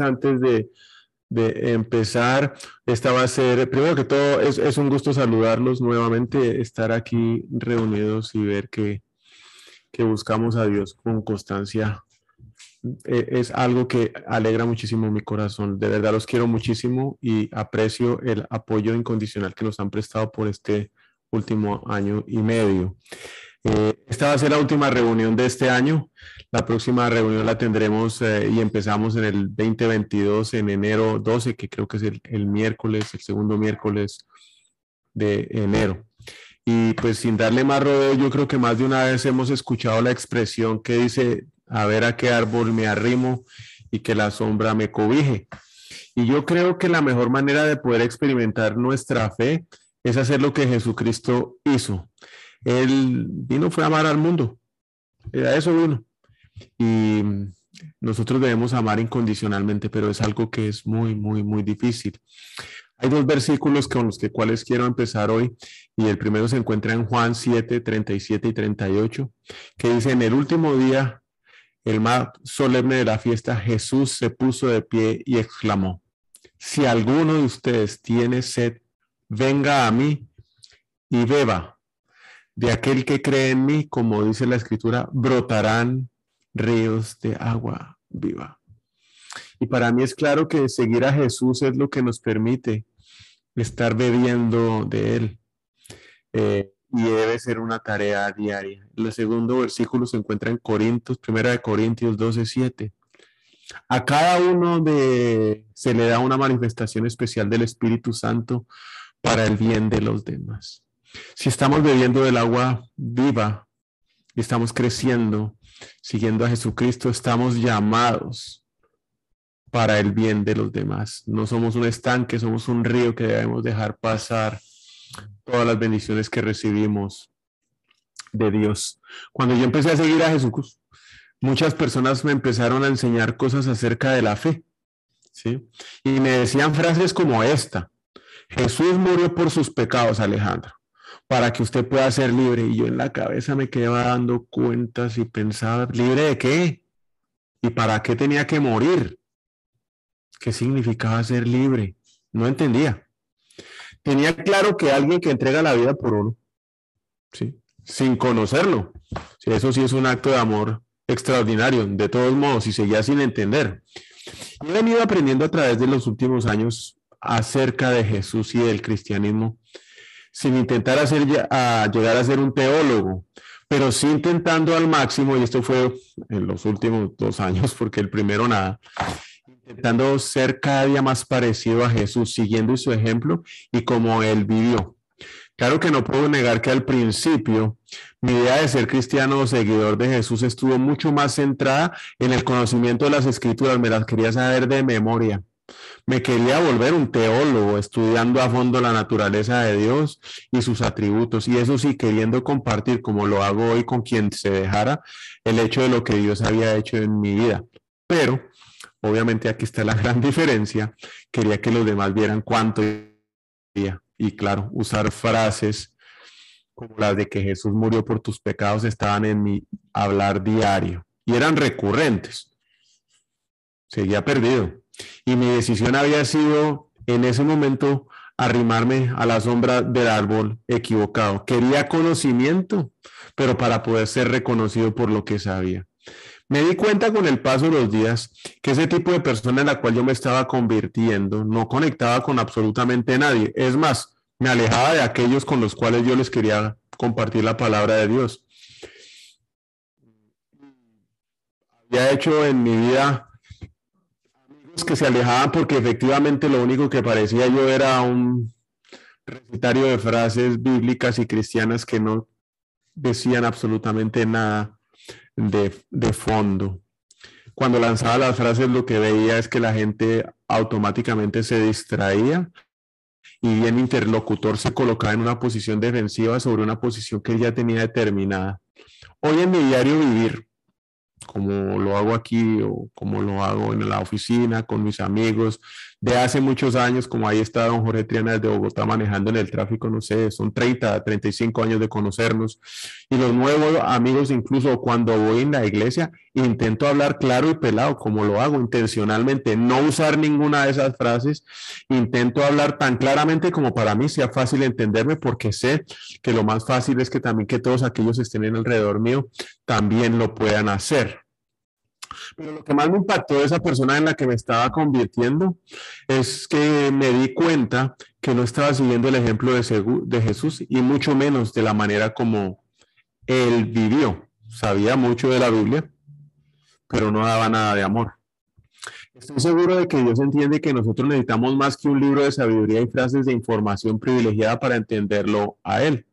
Antes de, empezar. Esta va a ser, primero que todo, es, un gusto saludarlos nuevamente, estar aquí reunidos y ver que, que buscamos a Dios con constancia. E, es algo que alegra muchísimo mi corazón. De verdad los quiero muchísimo y aprecio el apoyo incondicional que nos han prestado por este último año y medio. Eh, esta va a ser la última reunión de este año. La próxima reunión la tendremos eh, y empezamos en el 2022, en enero 12, que creo que es el, miércoles, el segundo miércoles de enero. Y pues sin darle más rodeo, yo creo que más de una vez hemos escuchado la expresión que dice, a ver a qué árbol me arrimo y que la sombra me cobije. Y yo creo que la mejor manera de poder experimentar nuestra fe es hacer lo que Jesucristo hizo. Él vino fue a amar al mundo. A eso vino. Y nosotros debemos amar incondicionalmente, pero es algo que es muy, muy, muy difícil. Hay dos versículos con los que cuales quiero empezar hoy y el primero se encuentra en Juan 7, 37 y 38, que dice, en el último día, el más solemne de la fiesta, Jesús se puso de pie y exclamó, si alguno de ustedes tiene sed, venga a mí y beba de aquel que cree en mí, como dice la escritura, brotarán ríos de agua viva. Y para mí es claro que seguir a Jesús es lo que nos permite estar bebiendo de Él. Eh, y debe ser una tarea diaria. El segundo versículo se encuentra en Corintios, primera de Corintios 12, 7. A cada uno de se le da una manifestación especial del Espíritu Santo para el bien de los demás. Si estamos bebiendo del agua viva y estamos creciendo, siguiendo a Jesucristo, estamos llamados para el bien de los demás. No somos un estanque, somos un río que debemos dejar pasar todas las bendiciones que recibimos de Dios. Cuando yo empecé a seguir a Jesús, muchas personas me empezaron a enseñar cosas acerca de la fe. ¿sí? Y me decían frases como esta. Jesús murió por sus pecados, Alejandro para que usted pueda ser libre. Y yo en la cabeza me quedaba dando cuentas y pensaba, ¿libre de qué? ¿Y para qué tenía que morir? ¿Qué significaba ser libre? No entendía. Tenía claro que alguien que entrega la vida por uno, ¿sí? sin conocerlo. eso sí es un acto de amor extraordinario, de todos modos, y seguía sin entender. he venido aprendiendo a través de los últimos años acerca de Jesús y del cristianismo sin intentar hacer, llegar a ser un teólogo, pero sí intentando al máximo, y esto fue en los últimos dos años, porque el primero nada, intentando ser cada día más parecido a Jesús, siguiendo su ejemplo y como él vivió. Claro que no puedo negar que al principio mi idea de ser cristiano o seguidor de Jesús estuvo mucho más centrada en el conocimiento de las escrituras, me las quería saber de memoria. Me quería volver un teólogo, estudiando a fondo la naturaleza de Dios y sus atributos, y eso sí, queriendo compartir, como lo hago hoy con quien se dejara, el hecho de lo que Dios había hecho en mi vida. Pero, obviamente aquí está la gran diferencia, quería que los demás vieran cuánto y claro, usar frases como las de que Jesús murió por tus pecados estaban en mi hablar diario y eran recurrentes. Seguía perdido. Y mi decisión había sido en ese momento arrimarme a la sombra del árbol equivocado. Quería conocimiento, pero para poder ser reconocido por lo que sabía. Me di cuenta con el paso de los días que ese tipo de persona en la cual yo me estaba convirtiendo no conectaba con absolutamente nadie. Es más, me alejaba de aquellos con los cuales yo les quería compartir la palabra de Dios. Había hecho en mi vida que se alejaban porque efectivamente lo único que parecía yo era un recitario de frases bíblicas y cristianas que no decían absolutamente nada de, de fondo. cuando lanzaba las frases lo que veía es que la gente automáticamente se distraía y el interlocutor se colocaba en una posición defensiva sobre una posición que ya tenía determinada. Hoy en mi diario vivir, como lo hago aquí o como lo hago en la oficina con mis amigos de hace muchos años, como ahí está don Jorge Triana de Bogotá manejando en el tráfico, no sé, son 30, 35 años de conocernos. Y los nuevos amigos, incluso cuando voy en la iglesia, intento hablar claro y pelado, como lo hago intencionalmente, no usar ninguna de esas frases, intento hablar tan claramente como para mí sea fácil entenderme, porque sé que lo más fácil es que también que todos aquellos estén en alrededor mío también lo puedan hacer. Pero lo que más me impactó de esa persona en la que me estaba convirtiendo es que me di cuenta que no estaba siguiendo el ejemplo de, de Jesús y mucho menos de la manera como él vivió. Sabía mucho de la Biblia, pero no daba nada de amor. Estoy seguro de que Dios entiende que nosotros necesitamos más que un libro de sabiduría y frases de información privilegiada para entenderlo a Él.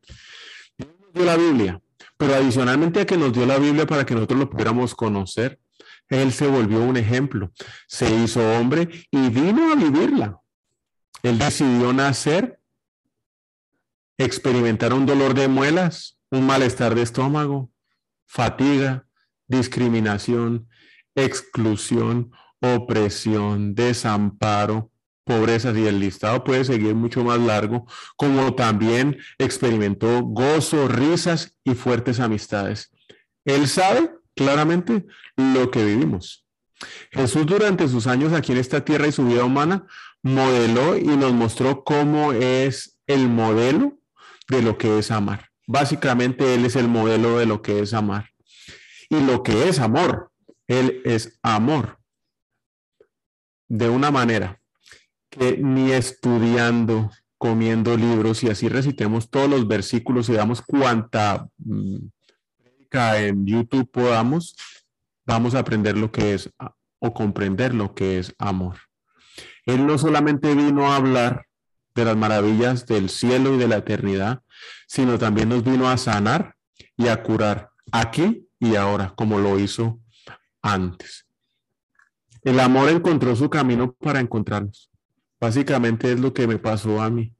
Dios nos dio la Biblia, pero adicionalmente a que nos dio la Biblia para que nosotros lo pudiéramos conocer, él se volvió un ejemplo, se hizo hombre y vino a vivirla. Él decidió nacer, experimentar un dolor de muelas, un malestar de estómago, fatiga, discriminación, exclusión, opresión, desamparo, pobreza, y el listado puede seguir mucho más largo, como también experimentó gozo, risas y fuertes amistades. Él sabe claramente lo que vivimos. Jesús durante sus años aquí en esta tierra y su vida humana modeló y nos mostró cómo es el modelo de lo que es amar. Básicamente Él es el modelo de lo que es amar. Y lo que es amor, Él es amor. De una manera que ni estudiando, comiendo libros y así recitemos todos los versículos y damos cuánta en YouTube podamos, vamos a aprender lo que es o comprender lo que es amor. Él no solamente vino a hablar de las maravillas del cielo y de la eternidad, sino también nos vino a sanar y a curar aquí y ahora, como lo hizo antes. El amor encontró su camino para encontrarnos. Básicamente es lo que me pasó a mí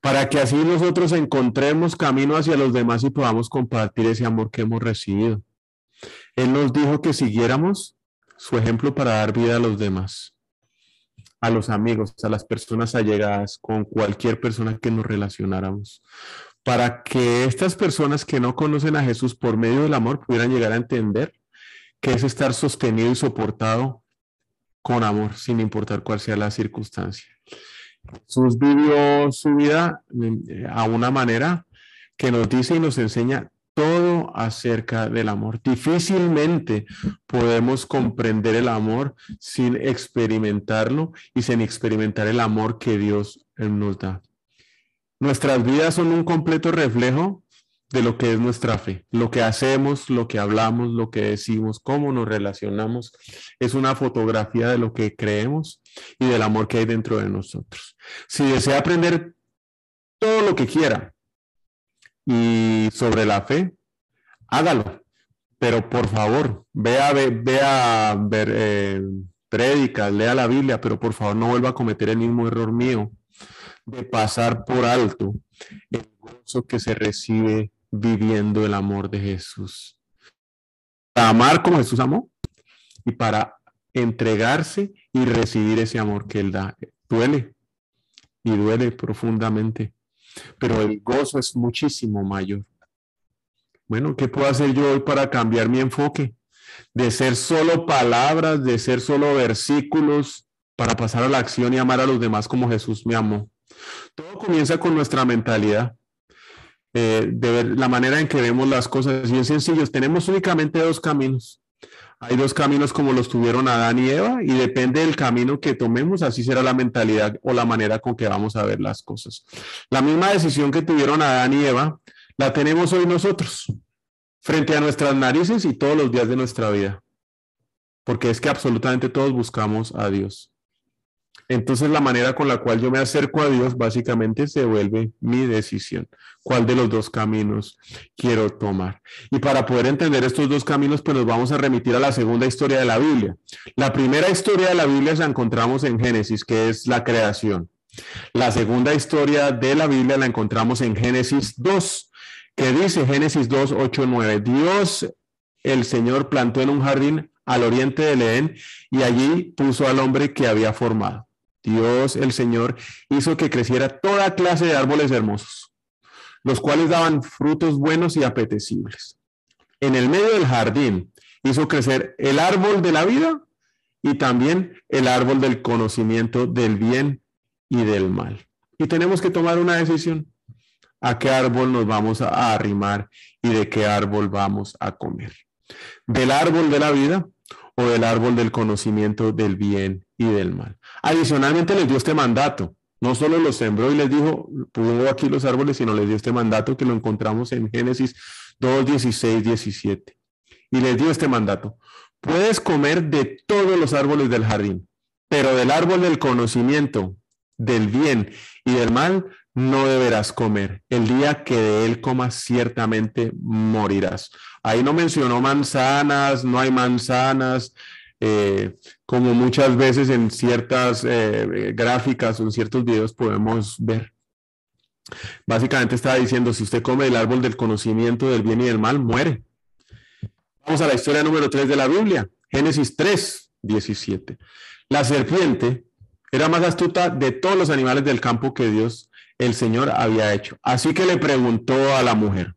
para que así nosotros encontremos camino hacia los demás y podamos compartir ese amor que hemos recibido. Él nos dijo que siguiéramos su ejemplo para dar vida a los demás, a los amigos, a las personas allegadas, con cualquier persona que nos relacionáramos, para que estas personas que no conocen a Jesús por medio del amor pudieran llegar a entender que es estar sostenido y soportado con amor, sin importar cuál sea la circunstancia. Jesús vivió su vida eh, a una manera que nos dice y nos enseña todo acerca del amor. Difícilmente podemos comprender el amor sin experimentarlo y sin experimentar el amor que Dios nos da. Nuestras vidas son un completo reflejo de lo que es nuestra fe. Lo que hacemos, lo que hablamos, lo que decimos, cómo nos relacionamos, es una fotografía de lo que creemos y del amor que hay dentro de nosotros. Si desea aprender todo lo que quiera y sobre la fe, hágalo. Pero por favor, vea, vea ver eh, lea la Biblia, pero por favor no vuelva a cometer el mismo error mío de pasar por alto el gozo que se recibe viviendo el amor de Jesús. Para amar como Jesús amó y para entregarse y recibir ese amor que Él da. Duele y duele profundamente, pero el gozo es muchísimo mayor. Bueno, ¿qué puedo hacer yo hoy para cambiar mi enfoque? De ser solo palabras, de ser solo versículos, para pasar a la acción y amar a los demás como Jesús me amó. Todo comienza con nuestra mentalidad. Eh, de ver la manera en que vemos las cosas. Y es sencillo, tenemos únicamente dos caminos. Hay dos caminos como los tuvieron Adán y Eva y depende del camino que tomemos, así será la mentalidad o la manera con que vamos a ver las cosas. La misma decisión que tuvieron Adán y Eva, la tenemos hoy nosotros, frente a nuestras narices y todos los días de nuestra vida. Porque es que absolutamente todos buscamos a Dios. Entonces la manera con la cual yo me acerco a Dios básicamente se vuelve mi decisión. ¿Cuál de los dos caminos quiero tomar? Y para poder entender estos dos caminos, pues nos vamos a remitir a la segunda historia de la Biblia. La primera historia de la Biblia la encontramos en Génesis, que es la creación. La segunda historia de la Biblia la encontramos en Génesis 2, que dice Génesis 2, 8, 9. Dios, el Señor, plantó en un jardín al oriente de Edén y allí puso al hombre que había formado. Dios, el Señor, hizo que creciera toda clase de árboles hermosos, los cuales daban frutos buenos y apetecibles. En el medio del jardín hizo crecer el árbol de la vida y también el árbol del conocimiento del bien y del mal. Y tenemos que tomar una decisión. ¿A qué árbol nos vamos a arrimar y de qué árbol vamos a comer? ¿Del árbol de la vida o del árbol del conocimiento del bien y del mal? Adicionalmente les dio este mandato. No solo los sembró y les dijo, pongo aquí los árboles, sino les dio este mandato que lo encontramos en Génesis 2, 16, 17. Y les dio este mandato. Puedes comer de todos los árboles del jardín, pero del árbol del conocimiento del bien y del mal no deberás comer. El día que de él comas, ciertamente morirás. Ahí no mencionó manzanas, no hay manzanas, eh, como muchas veces en ciertas eh, gráficas o en ciertos videos podemos ver. Básicamente estaba diciendo, si usted come el árbol del conocimiento del bien y del mal, muere. Vamos a la historia número 3 de la Biblia, Génesis 3, 17. La serpiente era más astuta de todos los animales del campo que Dios, el Señor, había hecho. Así que le preguntó a la mujer,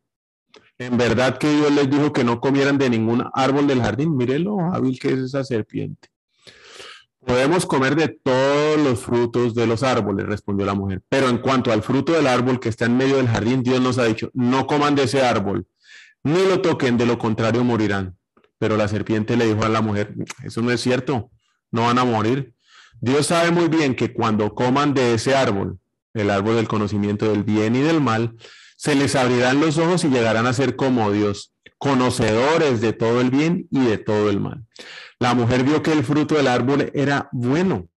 ¿en verdad que Dios les dijo que no comieran de ningún árbol del jardín? Mire lo hábil que es esa serpiente. Podemos comer de todos los frutos de los árboles, respondió la mujer. Pero en cuanto al fruto del árbol que está en medio del jardín, Dios nos ha dicho, no coman de ese árbol, ni lo toquen, de lo contrario morirán. Pero la serpiente le dijo a la mujer, eso no es cierto, no van a morir. Dios sabe muy bien que cuando coman de ese árbol, el árbol del conocimiento del bien y del mal, se les abrirán los ojos y llegarán a ser como Dios, conocedores de todo el bien y de todo el mal. La mujer vio que el fruto del árbol era bueno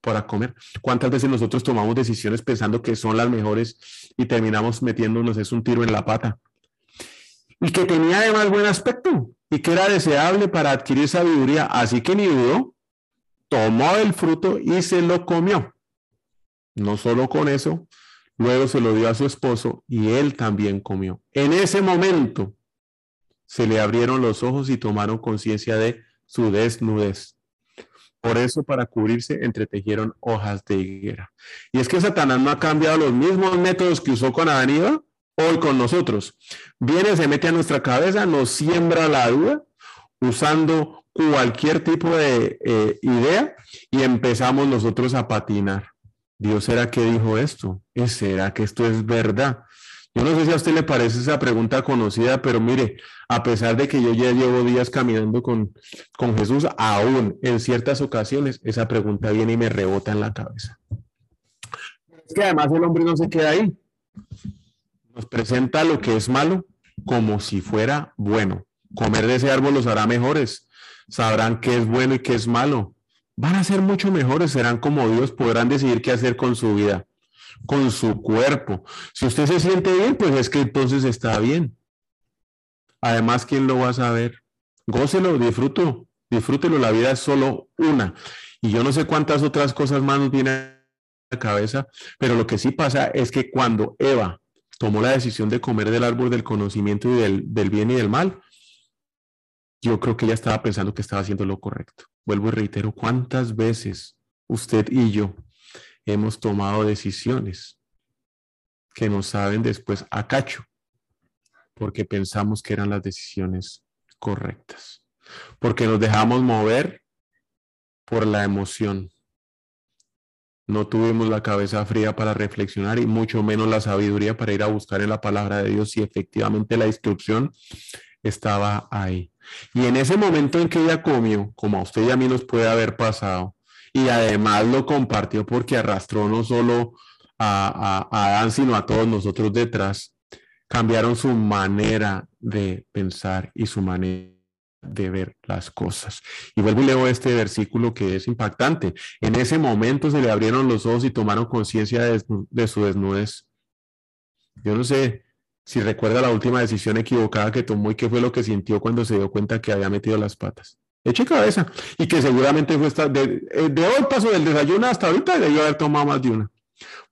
para comer. ¿Cuántas veces nosotros tomamos decisiones pensando que son las mejores y terminamos metiéndonos es un tiro en la pata? Y que tenía además buen aspecto y que era deseable para adquirir sabiduría, así que ni dudó tomó el fruto y se lo comió. No solo con eso, luego se lo dio a su esposo y él también comió. En ese momento se le abrieron los ojos y tomaron conciencia de su desnudez. Por eso, para cubrirse, entretejieron hojas de higuera. Y es que Satanás no ha cambiado los mismos métodos que usó con Adán y Eva, hoy con nosotros. Viene, se mete a nuestra cabeza, nos siembra la duda, usando cualquier tipo de eh, idea y empezamos nosotros a patinar. Dios será que dijo esto? ¿Será que esto es verdad? Yo no sé si a usted le parece esa pregunta conocida, pero mire, a pesar de que yo ya llevo días caminando con, con Jesús, aún en ciertas ocasiones esa pregunta viene y me rebota en la cabeza. Es que además el hombre no se queda ahí. Nos presenta lo que es malo como si fuera bueno. Comer de ese árbol los hará mejores sabrán qué es bueno y qué es malo. Van a ser mucho mejores, serán como Dios, podrán decidir qué hacer con su vida, con su cuerpo. Si usted se siente bien, pues es que entonces está bien. Además, ¿quién lo va a saber? Gócelo, disfruto, disfrútelo, la vida es solo una. Y yo no sé cuántas otras cosas más nos vienen a la cabeza, pero lo que sí pasa es que cuando Eva tomó la decisión de comer del árbol del conocimiento y del, del bien y del mal, yo creo que ella estaba pensando que estaba haciendo lo correcto. Vuelvo y reitero, ¿cuántas veces usted y yo hemos tomado decisiones que nos saben después a cacho? Porque pensamos que eran las decisiones correctas. Porque nos dejamos mover por la emoción. No tuvimos la cabeza fría para reflexionar y mucho menos la sabiduría para ir a buscar en la palabra de Dios si efectivamente la instrucción estaba ahí. Y en ese momento en que ella comió, como a usted y a mí nos puede haber pasado, y además lo compartió porque arrastró no solo a, a, Adán, sino a todos nosotros detrás, cambiaron su manera de pensar y su manera de ver las cosas. Y vuelvo y leo este versículo que es impactante. En ese momento se le abrieron los ojos y tomaron conciencia de, su desnudez. Yo no sé si recuerda la última decisión equivocada que tomó y qué fue lo que sintió cuando se dio cuenta que había metido las patas. Eche cabeza. Y que seguramente fue esta, de, eh, de hoy paso del desayuno hasta ahorita debió haber tomado más de una.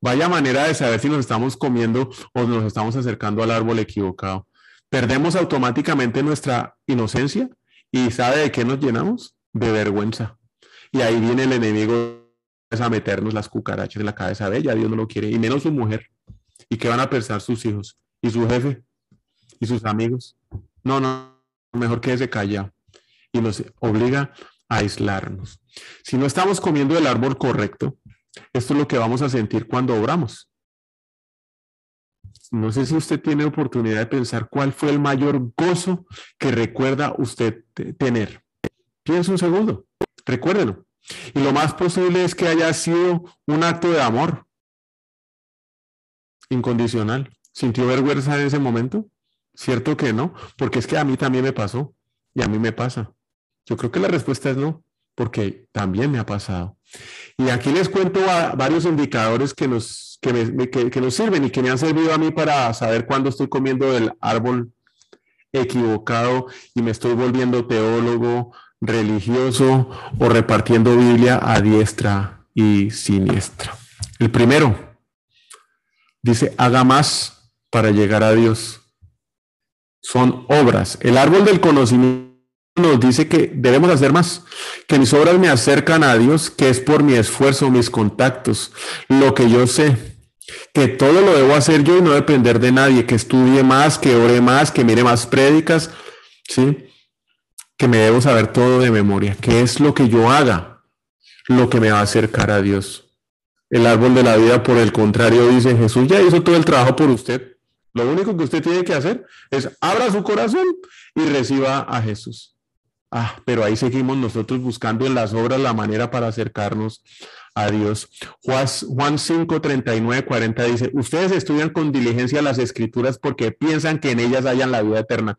Vaya manera de saber si nos estamos comiendo o nos estamos acercando al árbol equivocado. Perdemos automáticamente nuestra inocencia ¿Y sabe de qué nos llenamos? De vergüenza. Y ahí viene el enemigo a meternos las cucarachas en la cabeza de ella. Dios no lo quiere, y menos su mujer. ¿Y qué van a pensar sus hijos? ¿Y su jefe? ¿Y sus amigos? No, no, mejor quédese callado. Y nos obliga a aislarnos. Si no estamos comiendo el árbol correcto, esto es lo que vamos a sentir cuando obramos. No sé si usted tiene oportunidad de pensar cuál fue el mayor gozo que recuerda usted tener. Piensa un segundo, recuérdelo. Y lo más posible es que haya sido un acto de amor incondicional. ¿Sintió vergüenza en ese momento? Cierto que no, porque es que a mí también me pasó y a mí me pasa. Yo creo que la respuesta es no, porque también me ha pasado. Y aquí les cuento varios indicadores que nos que, nos sirven y que me han servido a mí para saber cuándo estoy comiendo el árbol equivocado y me estoy volviendo teólogo, religioso o repartiendo Biblia a diestra y siniestra. El primero dice, haga más para llegar a Dios. Son obras. El árbol del conocimiento nos dice que debemos hacer más, que mis obras me acercan a Dios, que es por mi esfuerzo, mis contactos, lo que yo sé, que todo lo debo hacer yo y no depender de nadie, que estudie más, que ore más, que mire más prédicas, ¿sí? Que me debo saber todo de memoria, que es lo que yo haga, lo que me va a acercar a Dios. El árbol de la vida, por el contrario, dice, Jesús ya hizo todo el trabajo por usted. Lo único que usted tiene que hacer es abra su corazón y reciba a Jesús. Ah, pero ahí seguimos nosotros buscando en las obras la manera para acercarnos a Dios. Juan 5, 39, 40 dice, ustedes estudian con diligencia las escrituras porque piensan que en ellas hayan la vida eterna.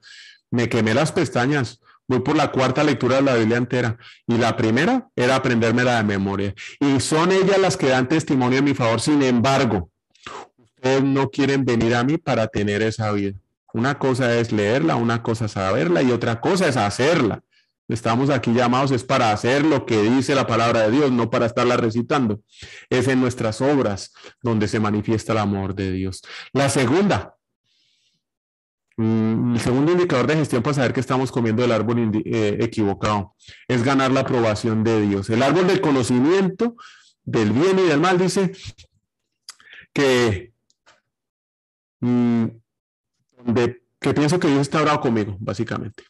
Me quemé las pestañas. Voy por la cuarta lectura de la Biblia entera. Y la primera era aprenderme la de memoria. Y son ellas las que dan testimonio en mi favor. Sin embargo, no quieren venir a mí para tener esa vida. Una cosa es leerla, una cosa es saberla y otra cosa es hacerla. Estamos aquí llamados es para hacer lo que dice la palabra de Dios, no para estarla recitando. Es en nuestras obras donde se manifiesta el amor de Dios. La segunda, mm, el segundo indicador de gestión para saber que estamos comiendo el árbol eh, equivocado es ganar la aprobación de Dios. El árbol del conocimiento del bien y del mal dice que, mm, que pienso que Dios está bravo conmigo, básicamente.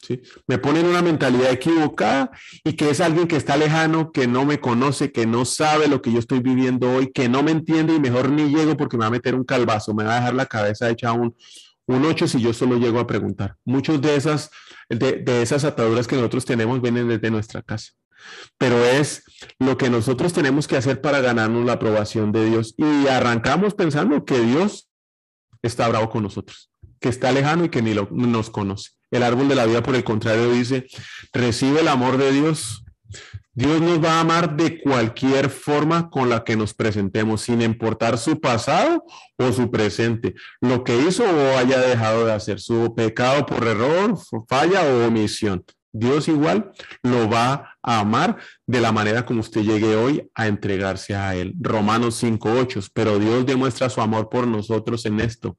¿sí? Me ponen una mentalidad equivocada y que es alguien que está lejano, que no me conoce, que no sabe lo que yo estoy viviendo hoy, que no me entiende y mejor ni llego porque me va a meter un calvazo, me va a dejar la cabeza hecha un, un 8 si yo solo llego a preguntar. Muchas de esas, de, de esas ataduras que nosotros tenemos vienen desde nuestra casa pero es lo que nosotros tenemos que hacer para ganarnos la aprobación de Dios. Y arrancamos pensando que Dios está bravo con nosotros, que está lejano y que ni lo, nos conoce. El árbol de la vida, por el contrario, dice, recibe el amor de Dios. Dios nos va a amar de cualquier forma con la que nos presentemos, sin importar su pasado o su presente, lo que hizo o haya dejado de hacer, su pecado por error, falla o omisión. Dios igual lo va a amar de la manera como usted llegue hoy a entregarse a Él. Romanos 5.8, pero Dios demuestra su amor por nosotros en esto,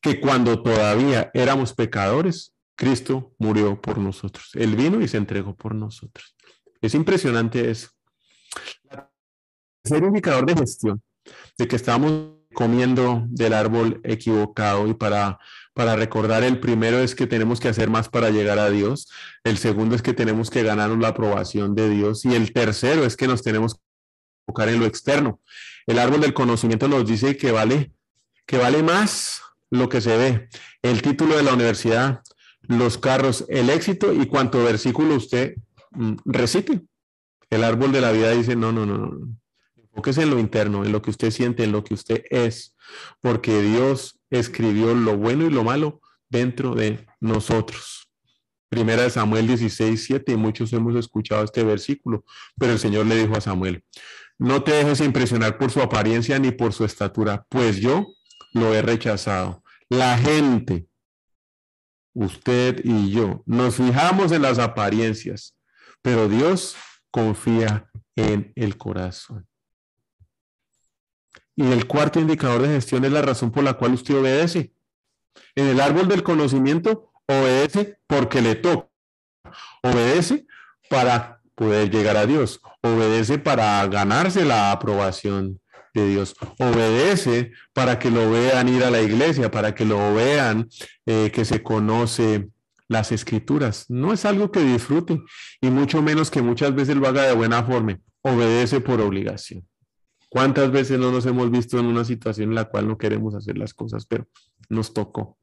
que cuando todavía éramos pecadores, Cristo murió por nosotros. Él vino y se entregó por nosotros. Es impresionante eso. Ser indicador de gestión, de que estamos comiendo del árbol equivocado y para, para recordar el primero es que tenemos que hacer más para llegar a Dios, el segundo es que tenemos que ganarnos la aprobación de Dios y el tercero es que nos tenemos que enfocar en lo externo. El árbol del conocimiento nos dice que vale, que vale más lo que se ve. El título de la universidad, los carros, el éxito y cuánto versículo usted mm, recite. El árbol de la vida dice, no, no, no, no. Enfóquese en lo interno, en lo que usted siente, en lo que usted es, porque Dios escribió lo bueno y lo malo dentro de nosotros. Primera de Samuel 16, 7, y muchos hemos escuchado este versículo, pero el Señor le dijo a Samuel, no te dejes impresionar por su apariencia ni por su estatura, pues yo lo he rechazado. La gente, usted y yo, nos fijamos en las apariencias, pero Dios confía en el corazón. Y el cuarto indicador de gestión es la razón por la cual usted obedece. En el árbol del conocimiento, obedece porque le toca. Obedece para poder llegar a Dios. Obedece para ganarse la aprobación de Dios. Obedece para que lo vean ir a la iglesia, para que lo vean eh, que se conoce las escrituras. No es algo que disfrute y mucho menos que muchas veces lo haga de buena forma. Obedece por obligación. ¿Cuántas veces no nos hemos visto en una situación en la cual no queremos hacer las cosas, pero nos tocó?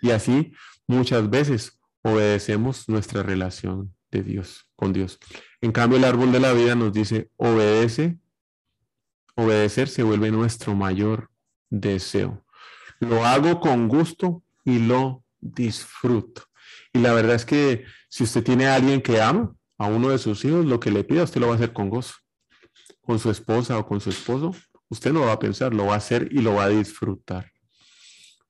Y así muchas veces obedecemos nuestra relación de Dios, con Dios. En cambio, el árbol de la vida nos dice, obedece, obedecer se vuelve nuestro mayor deseo. Lo hago con gusto y lo disfruto. Y la verdad es que si usted tiene a alguien que ama, a uno de sus hijos, lo que le pida, usted lo va a hacer con gozo. Con su esposa o con su esposo, usted no va a pensar, lo va a hacer y lo va a disfrutar.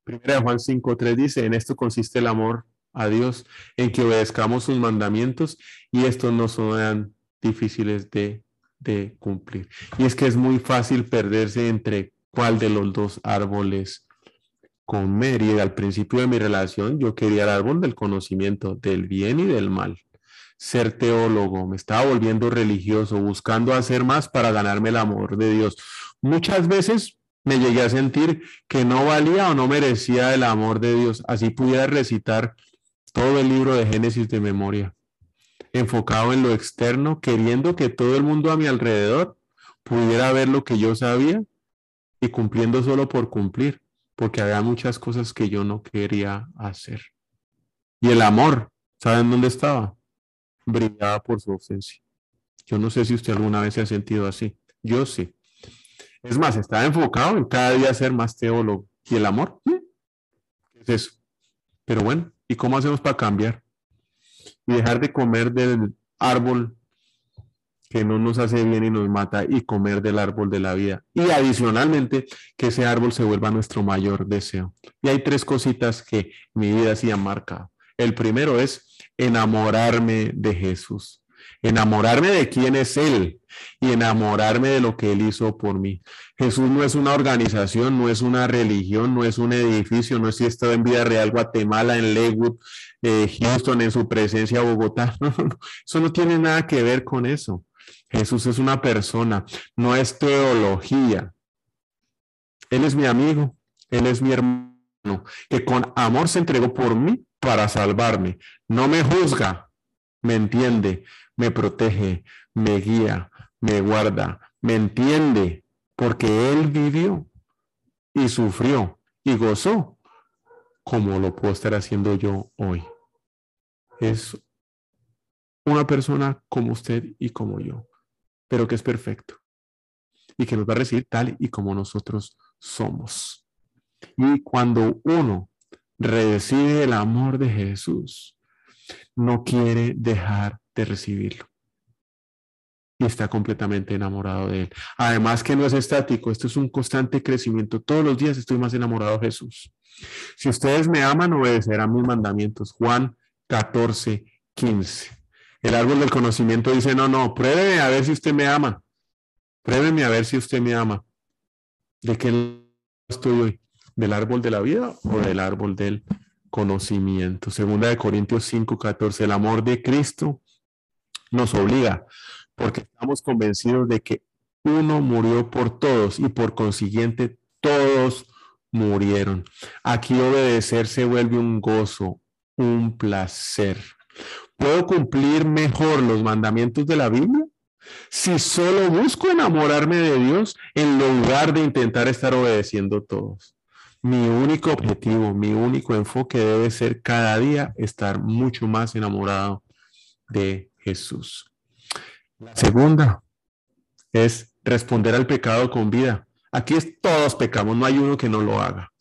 Primera Juan 5.3 dice, en esto consiste el amor a Dios, en que obedezcamos sus mandamientos y estos no son difíciles de, de cumplir. Y es que es muy fácil perderse entre cuál de los dos árboles comer. Y al principio de mi relación yo quería el árbol del conocimiento del bien y del mal. Ser teólogo, me estaba volviendo religioso, buscando hacer más para ganarme el amor de Dios. Muchas veces me llegué a sentir que no valía o no merecía el amor de Dios. Así pudiera recitar todo el libro de Génesis de memoria, enfocado en lo externo, queriendo que todo el mundo a mi alrededor pudiera ver lo que yo sabía y cumpliendo solo por cumplir, porque había muchas cosas que yo no quería hacer. Y el amor, ¿saben dónde estaba? Brillaba por su ausencia. Yo no sé si usted alguna vez se ha sentido así. Yo sí. Es más, estaba enfocado en cada día ser más teólogo. ¿Y el amor? ¿Qué es eso? Pero bueno, ¿y cómo hacemos para cambiar? Y dejar de comer del árbol que no nos hace bien y nos mata y comer del árbol de la vida. Y adicionalmente, que ese árbol se vuelva nuestro mayor deseo. Y hay tres cositas que mi vida sí ha marcado. El primero es enamorarme de Jesús enamorarme de quién es Él y enamorarme de lo que Él hizo por mí. Jesús no es una organización, no es una religión, no es un edificio, no es si estado en Vida Real, Guatemala, en Lakewood, eh, Houston, en su presencia, Bogotá. No, no, no, eso no tiene nada que ver con eso. Jesús es una persona, no es teología. Él es mi amigo, Él es mi hermano, que con amor se entregó por mí para salvarme. No me juzga, me entiende, me protege, me guía, me guarda, me entiende, porque Él vivió y sufrió y gozó como lo puedo estar haciendo yo hoy. Es una persona como usted y como yo, pero que es perfecto y que nos va a recibir tal y como nosotros somos. Y cuando uno recibe el amor de Jesús, no quiere dejar de recibirlo. Y está completamente enamorado de él. Además que no es estático, esto es un constante crecimiento. Todos los días estoy más enamorado de Jesús. Si ustedes me aman, obedecerán mis mandamientos. Juan 14, 15. El árbol del conocimiento dice, no, no, pruébeme a ver si usted me ama. Pruébeme a ver si usted me ama. ¿De qué estoy hoy? ¿Del árbol de la vida o del árbol del conocimiento? Segunda de Corintios 5, 14. El amor de Cristo nos obliga, porque estamos convencidos de que uno murió por todos y por consiguiente todos murieron. Aquí obedecer se vuelve un gozo, un placer. ¿Puedo cumplir mejor los mandamientos de la Biblia? Si solo busco enamorarme de Dios en lugar de intentar estar obedeciendo todos. Mi único objetivo, mi único enfoque debe ser cada día estar mucho más enamorado de Jesús. La segunda es responder al pecado con vida. Aquí todos pecamos, no hay uno que no lo haga.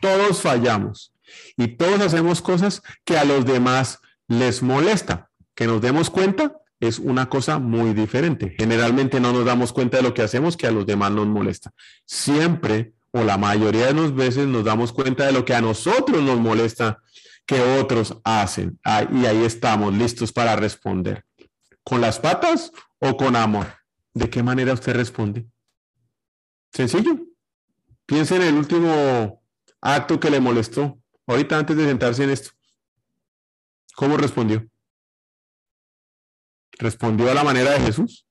Todos fallamos y todos hacemos cosas que a los demás les molesta. Que nos demos cuenta es una cosa muy diferente. Generalmente no nos damos cuenta de lo que hacemos que a los demás nos molesta. Siempre o la mayoría de las veces nos damos cuenta de lo que a nosotros nos molesta que otros hacen. Ah, y ahí estamos listos para responder. ¿Con las patas o con amor? ¿De qué manera usted responde? Sencillo. Piense en el último acto que le molestó. Ahorita antes de sentarse en esto. ¿Cómo respondió? ¿Respondió a la manera de Jesús?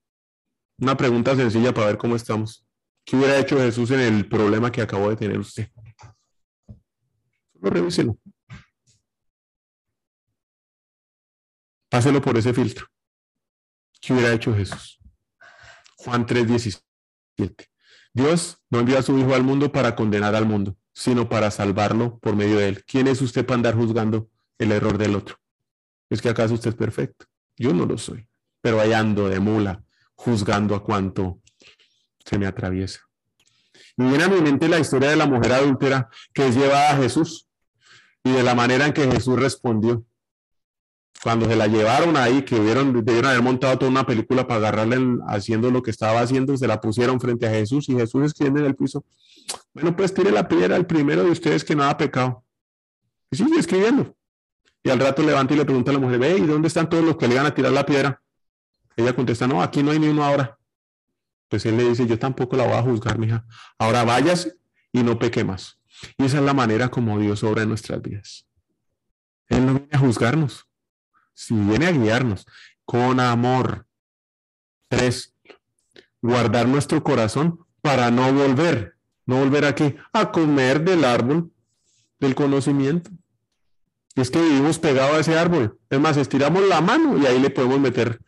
Una pregunta sencilla para ver cómo estamos. ¿Qué hubiera hecho Jesús en el problema que acabó de tener usted? Solo revíselo. Páselo por ese filtro. ¿Qué hubiera hecho Jesús? Juan 3:17. Dios no envió a su Hijo al mundo para condenar al mundo, sino para salvarlo por medio de él. ¿Quién es usted para andar juzgando el error del otro? ¿Es que acaso usted es perfecto? Yo no lo soy, pero ahí ando de mula, juzgando a cuanto se me atraviesa. Y viene a mi mente la historia de la mujer adúltera que es llevada a Jesús y de la manera en que Jesús respondió. Cuando se la llevaron ahí, que vieron, debieron haber montado toda una película para agarrarla haciendo lo que estaba haciendo, se la pusieron frente a Jesús y Jesús escribiendo en el piso. Bueno, pues tire la piedra al primero de ustedes que no ha pecado. Y sigue escribiendo. Y al rato levanta y le pregunta a la mujer, ve, ¿y dónde están todos los que le iban a tirar la piedra? Ella contesta, no, aquí no hay ni uno ahora. Pues él le dice, yo tampoco la voy a juzgar, mija. Ahora váyase y no peque más. Y esa es la manera como Dios obra en nuestras vidas. Él no viene a juzgarnos, si viene a guiarnos con amor. Tres, guardar nuestro corazón para no volver, no volver aquí a comer del árbol del conocimiento es que vivimos pegado a ese árbol. Es más, estiramos la mano y ahí le podemos meter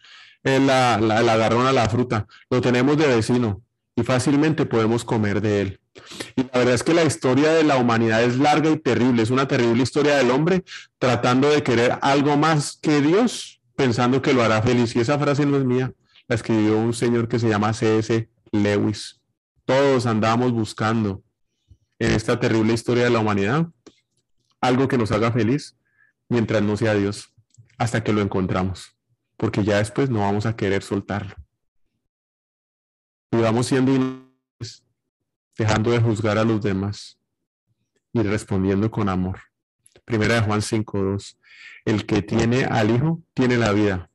el, la, la, a la fruta. Lo tenemos de vecino y fácilmente podemos comer de él. Y la verdad es que la historia de la humanidad es larga y terrible. Es una terrible historia del hombre tratando de querer algo más que Dios, pensando que lo hará feliz. Y esa frase no es mía, la escribió un señor que se llama C.S. Lewis. Todos andamos buscando en esta terrible historia de la humanidad algo que nos haga feliz mientras no sea Dios, hasta que lo encontramos, porque ya después no vamos a querer soltarlo. Y vamos siendo inútiles, dejando de juzgar a los demás y respondiendo con amor. Primera de Juan 5.2. El que tiene al Hijo tiene la vida.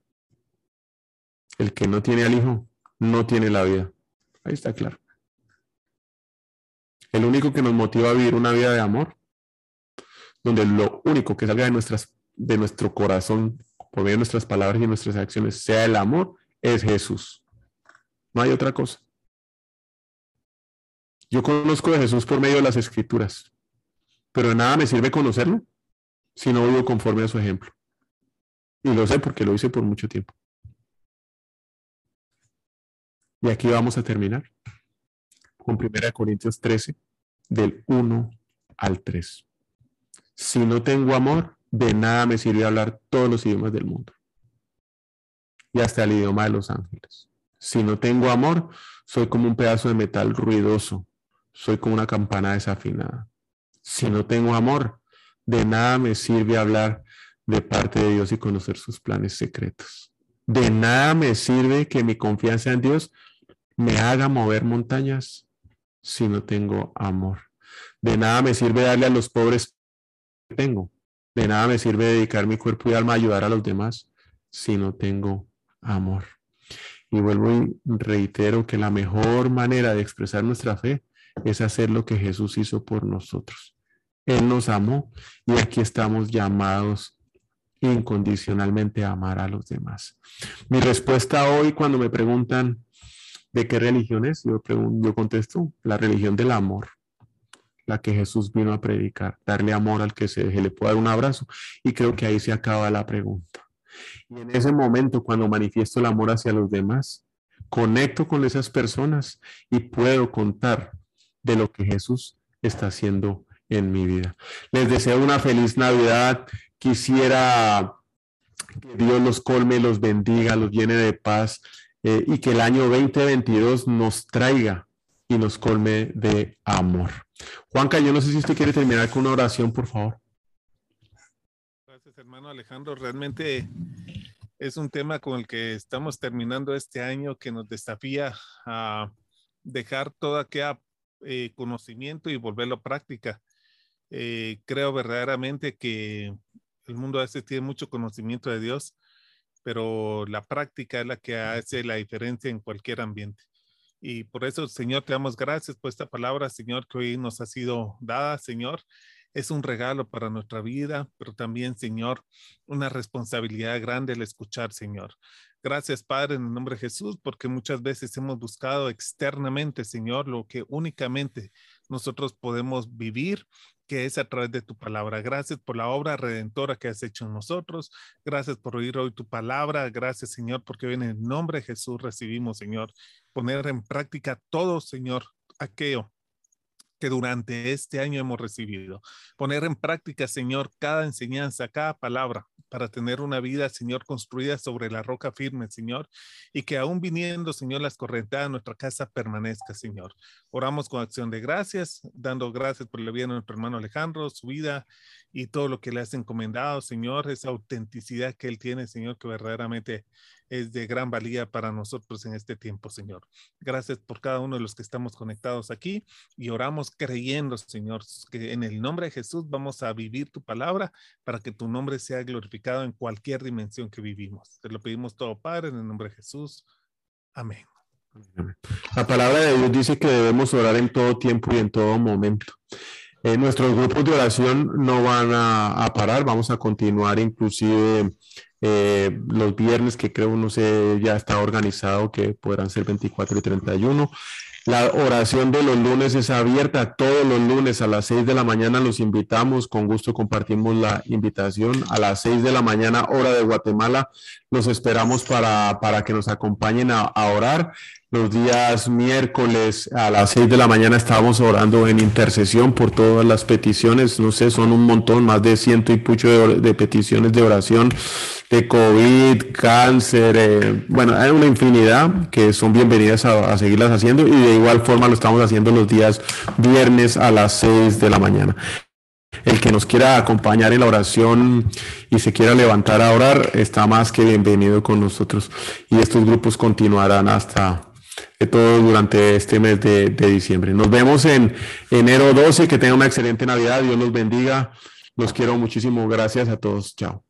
El que no tiene al Hijo no tiene la vida. Ahí está claro. El único que nos motiva a vivir una vida de amor donde lo único que salga de, nuestras, de nuestro corazón, por medio de nuestras palabras y nuestras acciones, sea el amor, es Jesús. No hay otra cosa. Yo conozco de Jesús por medio de las escrituras, pero de nada me sirve conocerlo si no vivo conforme a su ejemplo. Y lo sé porque lo hice por mucho tiempo. Y aquí vamos a terminar con 1 Corintios 13, del 1 al 3. Si no tengo amor, de nada me sirve hablar todos los idiomas del mundo. Y hasta el idioma de los ángeles. Si no tengo amor, soy como un pedazo de metal ruidoso. Soy como una campana desafinada. Si no tengo amor, de nada me sirve hablar de parte de Dios y conocer sus planes secretos. De nada me sirve que mi confianza en Dios me haga mover montañas si no tengo amor. De nada me sirve darle a los pobres tengo. De nada me sirve dedicar mi cuerpo y alma a ayudar a los demás si no tengo amor. Y vuelvo y reitero que la mejor manera de expresar nuestra fe es hacer lo que Jesús hizo por nosotros. Él nos amó y aquí estamos llamados incondicionalmente a amar a los demás. Mi respuesta hoy cuando me preguntan de qué religión es, yo, yo contesto, la religión del amor la que Jesús vino a predicar, darle amor al que se, le pueda dar un abrazo. Y creo que ahí se acaba la pregunta. Y en ese momento, cuando manifiesto el amor hacia los demás, conecto con esas personas y puedo contar de lo que Jesús está haciendo en mi vida. Les deseo una feliz Navidad. Quisiera que Dios los colme, los bendiga, los llene de paz eh, y que el año 2022 nos traiga y nos colme de amor. Juanca, yo no sé si usted quiere terminar con una oración, por favor. Gracias, hermano Alejandro. Realmente es un tema con el que estamos terminando este año que nos desafía a dejar todo aquel eh, conocimiento y volverlo a práctica. Eh, creo verdaderamente que el mundo a veces tiene mucho conocimiento de Dios, pero la práctica es la que hace la diferencia en cualquier ambiente. Y por eso, Señor, te damos gracias por esta palabra, Señor, que hoy nos ha sido dada, Señor es un regalo para nuestra vida, pero también, Señor, una responsabilidad grande el escuchar, Señor. Gracias, Padre, en el nombre de Jesús, porque muchas veces hemos buscado externamente, Señor, lo que únicamente nosotros podemos vivir, que es a través de tu palabra. Gracias por la obra redentora que has hecho en nosotros. Gracias por oír hoy tu palabra. Gracias, Señor, porque hoy en el nombre de Jesús recibimos, Señor, poner en práctica todo, Señor, aquello que durante este año hemos recibido. Poner en práctica, Señor, cada enseñanza, cada palabra, para tener una vida, Señor, construida sobre la roca firme, Señor, y que aún viniendo, Señor, las correntadas nuestra casa permanezca, Señor. Oramos con acción de gracias, dando gracias por la vida de nuestro hermano Alejandro, su vida y todo lo que le has encomendado, Señor, esa autenticidad que él tiene, Señor, que verdaderamente es de gran valía para nosotros en este tiempo, Señor. Gracias por cada uno de los que estamos conectados aquí y oramos creyendo, Señor, que en el nombre de Jesús vamos a vivir tu palabra para que tu nombre sea glorificado en cualquier dimensión que vivimos. Te lo pedimos todo, Padre, en el nombre de Jesús. Amén. La palabra de Dios dice que debemos orar en todo tiempo y en todo momento. Eh, nuestros grupos de oración no van a, a, parar, vamos a continuar inclusive eh, los viernes que creo, no sé, ya está organizado que podrán ser 24 y 31. La oración de los lunes es abierta todos los lunes a las 6 de la mañana. Los invitamos, con gusto compartimos la invitación a las 6 de la mañana, hora de Guatemala. Los esperamos para, para que nos acompañen a, a orar. Los días miércoles a las 6 de la mañana estábamos orando en intercesión por todas las peticiones. No sé, son un montón, más de ciento y pucho de, de peticiones de oración de COVID, cáncer, eh, bueno, hay una infinidad que son bienvenidas a, seguirlas haciendo y de igual forma lo estamos haciendo los días viernes a las 6 de la mañana. El que nos quiera acompañar en la oración y se quiera levantar a orar está más que bienvenido con nosotros y estos grupos continuarán hasta todo durante este mes de, de diciembre. Nos vemos en enero 12, que tengan una excelente Navidad, Dios los bendiga, los quiero muchísimo, gracias a todos, chao.